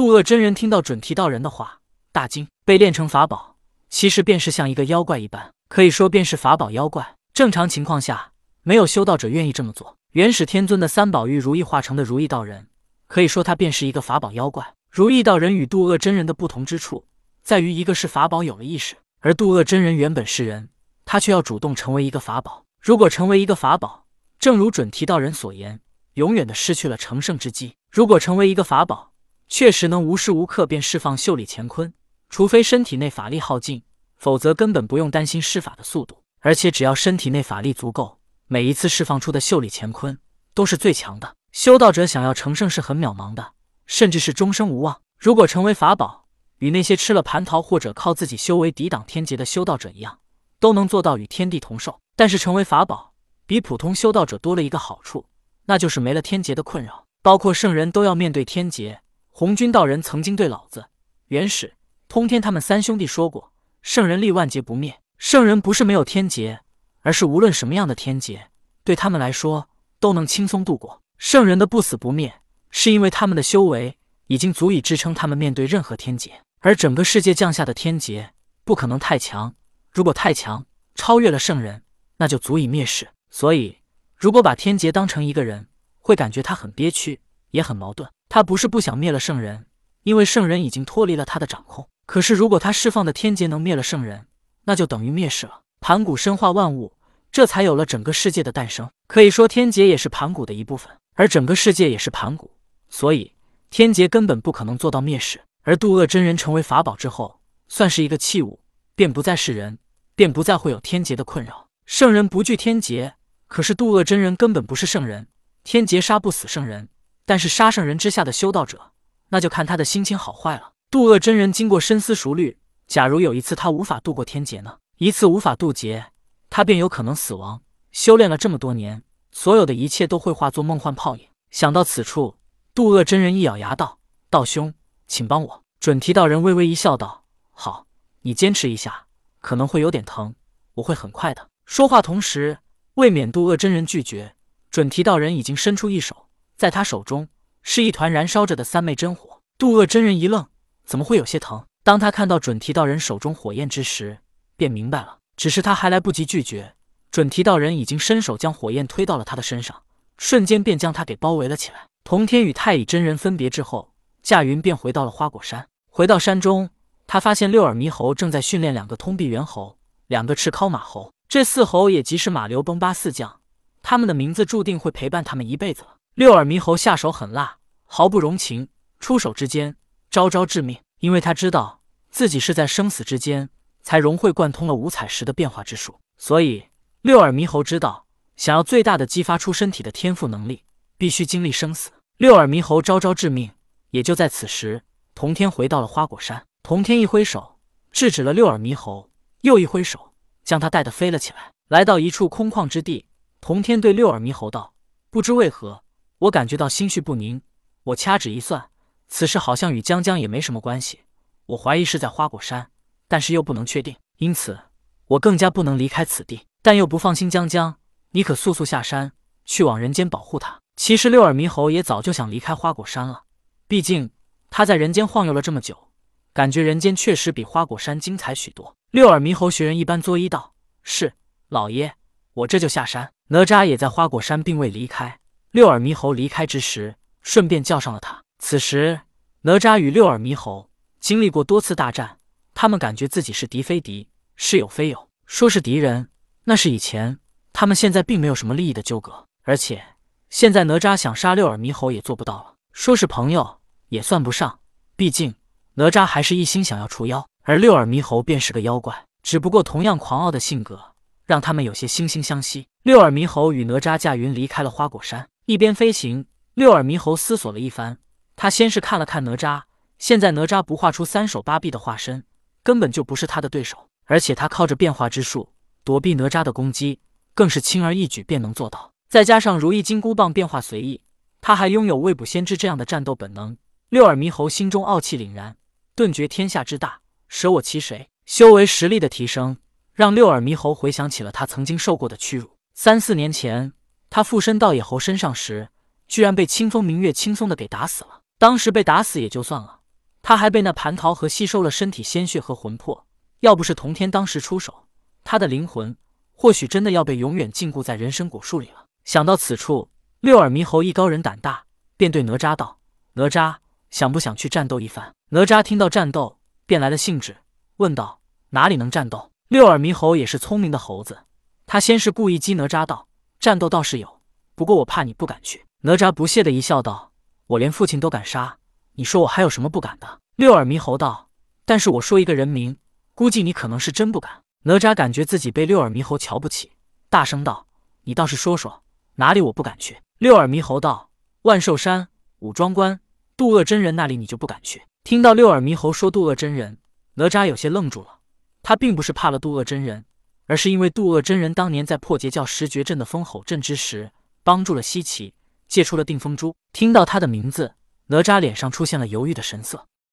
渡恶真人听到准提道人的话，大惊。被炼成法宝，其实便是像一个妖怪一般，可以说便是法宝妖怪。正常情况下，没有修道者愿意这么做。元始天尊的三宝玉如意化成的如意道人，可以说他便是一个法宝妖怪。如意道人与渡恶真人的不同之处，在于一个是法宝有了意识，而渡恶真人原本是人，他却要主动成为一个法宝。如果成为一个法宝，正如准提道人所言，永远的失去了成圣之机。如果成为一个法宝，确实能无时无刻便释放袖里乾坤，除非身体内法力耗尽，否则根本不用担心施法的速度。而且只要身体内法力足够，每一次释放出的袖里乾坤都是最强的。修道者想要成圣是很渺茫的，甚至是终生无望。如果成为法宝，与那些吃了蟠桃或者靠自己修为抵挡天劫的修道者一样，都能做到与天地同寿。但是成为法宝，比普通修道者多了一个好处，那就是没了天劫的困扰。包括圣人都要面对天劫。红军道人曾经对老子、元始、通天他们三兄弟说过：“圣人立万劫不灭。圣人不是没有天劫，而是无论什么样的天劫，对他们来说都能轻松度过。圣人的不死不灭，是因为他们的修为已经足以支撑他们面对任何天劫。而整个世界降下的天劫不可能太强，如果太强，超越了圣人。”那就足以灭世。所以，如果把天劫当成一个人，会感觉他很憋屈，也很矛盾。他不是不想灭了圣人，因为圣人已经脱离了他的掌控。可是，如果他释放的天劫能灭了圣人，那就等于灭世了。盘古生化万物，这才有了整个世界的诞生。可以说，天劫也是盘古的一部分，而整个世界也是盘古。所以，天劫根本不可能做到灭世。而渡厄真人成为法宝之后，算是一个器物，便不再是人，便不再会有天劫的困扰。圣人不惧天劫，可是渡厄真人根本不是圣人，天劫杀不死圣人，但是杀圣人之下的修道者，那就看他的心情好坏了。渡厄真人经过深思熟虑，假如有一次他无法度过天劫呢？一次无法渡劫，他便有可能死亡。修炼了这么多年，所有的一切都会化作梦幻泡影。想到此处，渡厄真人一咬牙道：“道兄，请帮我。”准提道人微微一笑，道：“好，你坚持一下，可能会有点疼，我会很快的。”说话同时，为免渡厄真人拒绝，准提道人已经伸出一手，在他手中是一团燃烧着的三昧真火。渡恶真人一愣，怎么会有些疼？当他看到准提道人手中火焰之时，便明白了。只是他还来不及拒绝，准提道人已经伸手将火焰推到了他的身上，瞬间便将他给包围了起来。同天与太乙真人分别之后，驾云便回到了花果山。回到山中，他发现六耳猕猴正在训练两个通臂猿猴，两个赤尻马猴。这四猴也即是马刘崩巴四将，他们的名字注定会陪伴他们一辈子了。六耳猕猴下手狠辣，毫不容情，出手之间招招致命。因为他知道自己是在生死之间才融会贯通了五彩石的变化之术，所以六耳猕猴知道，想要最大的激发出身体的天赋能力，必须经历生死。六耳猕猴招招致命。也就在此时，童天回到了花果山。童天一挥手制止了六耳猕猴，又一挥手。将他带得飞了起来，来到一处空旷之地。童天对六耳猕猴道：“不知为何，我感觉到心绪不宁。我掐指一算，此事好像与江江也没什么关系。我怀疑是在花果山，但是又不能确定，因此我更加不能离开此地。但又不放心江江，你可速速下山，去往人间保护他。”其实六耳猕猴也早就想离开花果山了，毕竟他在人间晃悠了这么久，感觉人间确实比花果山精彩许多。六耳猕猴学人一般作揖道：“是老爷，我这就下山。”哪吒也在花果山，并未离开。六耳猕猴离开之时，顺便叫上了他。此时，哪吒与六耳猕猴经历过多次大战，他们感觉自己是敌非敌，是友非友。说是敌人，那是以前；他们现在并没有什么利益的纠葛，而且现在哪吒想杀六耳猕猴也做不到了。说是朋友，也算不上，毕竟哪吒还是一心想要除妖。而六耳猕猴便是个妖怪，只不过同样狂傲的性格让他们有些惺惺相惜。六耳猕猴与哪吒驾云离开了花果山，一边飞行，六耳猕猴思索了一番。他先是看了看哪吒，现在哪吒不画出三手八臂的化身，根本就不是他的对手，而且他靠着变化之术躲避哪吒的攻击，更是轻而易举便能做到。再加上如意金箍棒变化随意，他还拥有未卜先知这样的战斗本能。六耳猕猴心中傲气凛然，顿觉天下之大。舍我其谁？修为实力的提升，让六耳猕猴回想起了他曾经受过的屈辱。三四年前，他附身到野猴身上时，居然被清风明月轻松的给打死了。当时被打死也就算了，他还被那蟠桃核吸收了身体鲜血和魂魄。要不是童天当时出手，他的灵魂或许真的要被永远禁锢在人参果树里了。想到此处，六耳猕猴艺高人胆大，便对哪吒道：“哪吒，想不想去战斗一番？”哪吒听到战斗，便来了兴致，问道：“哪里能战斗？”六耳猕猴也是聪明的猴子，他先是故意激哪吒道：“战斗倒是有，不过我怕你不敢去。”哪吒不屑的一笑道：“我连父亲都敢杀，你说我还有什么不敢的？”六耳猕猴道：“但是我说一个人名，估计你可能是真不敢。”哪吒感觉自己被六耳猕猴瞧不起，大声道：“你倒是说说，哪里我不敢去？”六耳猕猴道：“万寿山、五庄关、渡恶真人那里，你就不敢去？”听到六耳猕猴说渡恶真人，哪吒有些愣住了。他并不是怕了渡恶真人，而是因为渡恶真人当年在破解教十绝阵的风吼阵之时，帮助了西岐。借出了定风珠，听到他的名字，哪吒脸上出现了犹豫的神色。